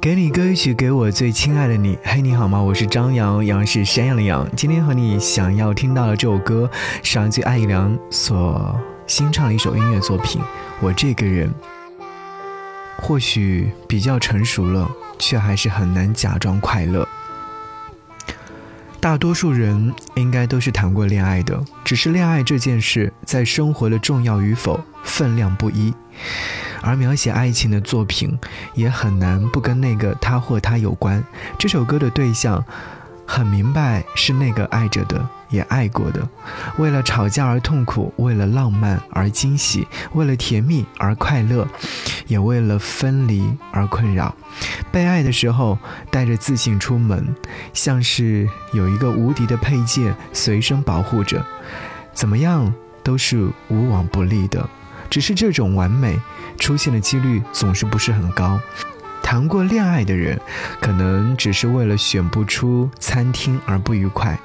给你歌曲，给我最亲爱的你。嘿，你好吗？我是张扬，杨是山羊的羊。今天和你想要听到的这首歌，是来自艾怡良所新唱的一首音乐作品。我这个人，或许比较成熟了，却还是很难假装快乐。大多数人应该都是谈过恋爱的，只是恋爱这件事在生活的重要与否分量不一。而描写爱情的作品，也很难不跟那个他或她有关。这首歌的对象，很明白是那个爱着的，也爱过的。为了吵架而痛苦，为了浪漫而惊喜，为了甜蜜而快乐，也为了分离而困扰。被爱的时候，带着自信出门，像是有一个无敌的配件随身保护着，怎么样都是无往不利的。只是这种完美出现的几率总是不是很高。谈过恋爱的人，可能只是为了选不出餐厅而不愉快，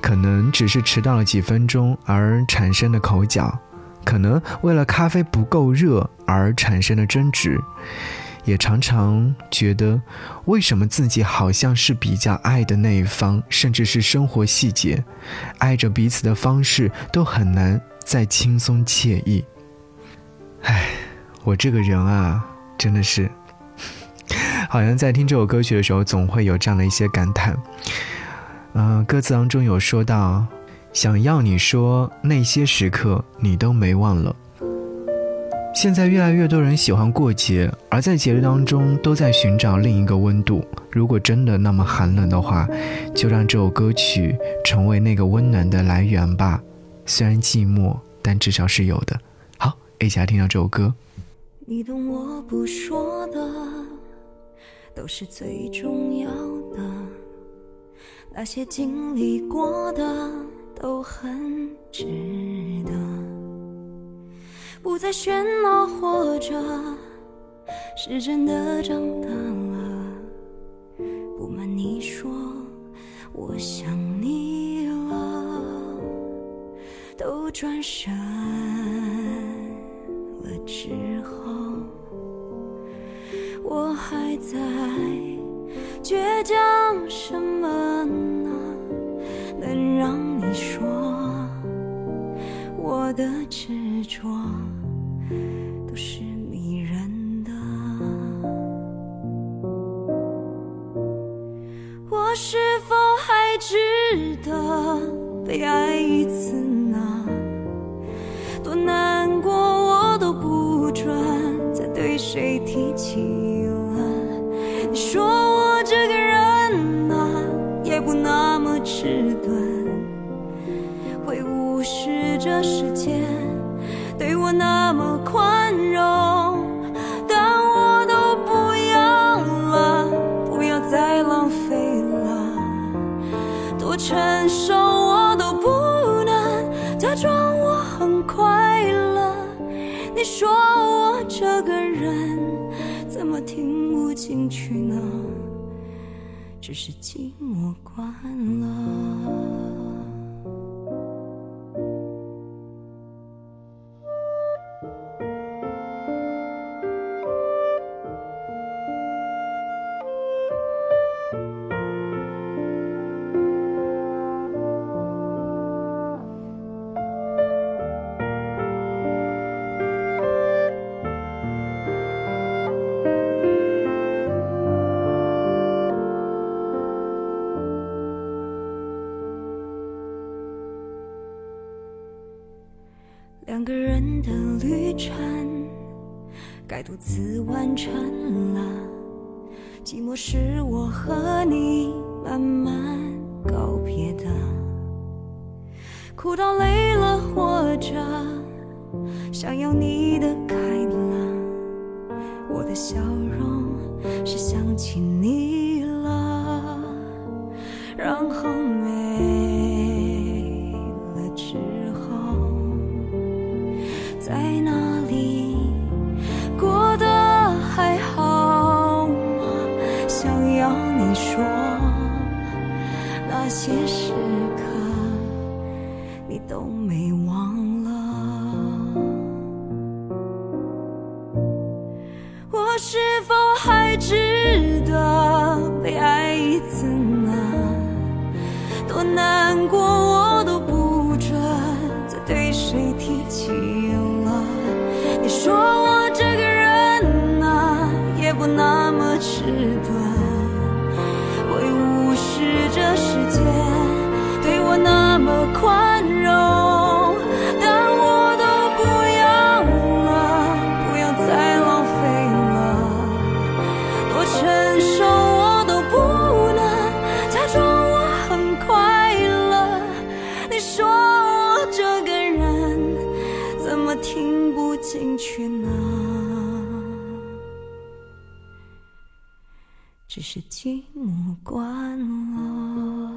可能只是迟到了几分钟而产生的口角，可能为了咖啡不够热而产生的争执，也常常觉得为什么自己好像是比较爱的那一方，甚至是生活细节，爱着彼此的方式都很难再轻松惬意。我这个人啊，真的是，好像在听这首歌曲的时候，总会有这样的一些感叹。嗯，歌词当中有说到，想要你说那些时刻你都没忘了。现在越来越多人喜欢过节，而在节日当中都在寻找另一个温度。如果真的那么寒冷的话，就让这首歌曲成为那个温暖的来源吧。虽然寂寞，但至少是有的。好一起来听到这首歌。你懂我不说的，都是最重要的。那些经历过的都很值得。不再喧闹，或者是真的长大了。不瞒你说，我想你了。都转身。了。只，我还在倔强什么呢？能让你说我的执着都是迷人的？我是否还值得被爱一次迟钝，会无视这世界对我那么宽容。但我都不要了，不要再浪费了，多成熟我都不能假装我很快乐。你说我这个人怎么听不进去呢？只是寂寞惯了。两个人的旅程该独自完成了，寂寞是我和你慢慢告别的，哭到累了或者想要你的开朗，我的笑容是想起你。说那些时刻，你都没忘了。我是否还？值得被爱一次呢？多难过进去呢？只是寂寞惯了。